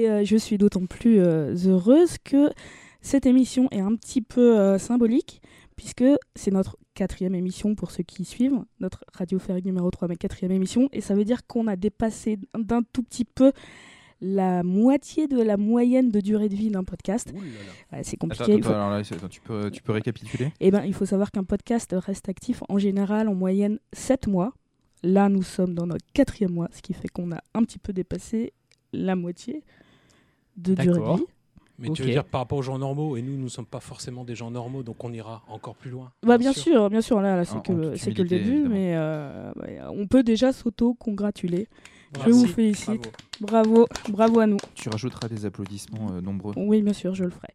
Et euh, je suis d'autant plus euh, heureuse que cette émission est un petit peu euh, symbolique, puisque c'est notre quatrième émission pour ceux qui suivent, notre Radio Ferry numéro 3, mais quatrième émission, et ça veut dire qu'on a dépassé d'un tout petit peu la moitié de la moyenne de durée de vie d'un podcast. Ouais, c'est compliqué. attends, il faut- alors là, c'est- attends, tu, peux, tu peux récapituler? Eh ben, il faut savoir qu'un podcast reste actif en général en moyenne 7 mois. Là, nous sommes dans notre quatrième mois, ce qui fait qu'on a un petit peu dépassé la moitié de durée de D'accord. vie. Mais tu veux dire par rapport aux gens normaux, et nous, nous ne sommes pas forcément des gens normaux, donc on ira encore plus loin. Bah, bien sûr, bien sûr, là, là, c'est que, que le début, évidemment. mais euh, ouais, on peut déjà s'auto-congratuler. Je Merci. vous félicite. Bravo. Bravo, bravo à nous. Tu rajouteras des applaudissements euh, nombreux. Oui, bien sûr, je le ferai.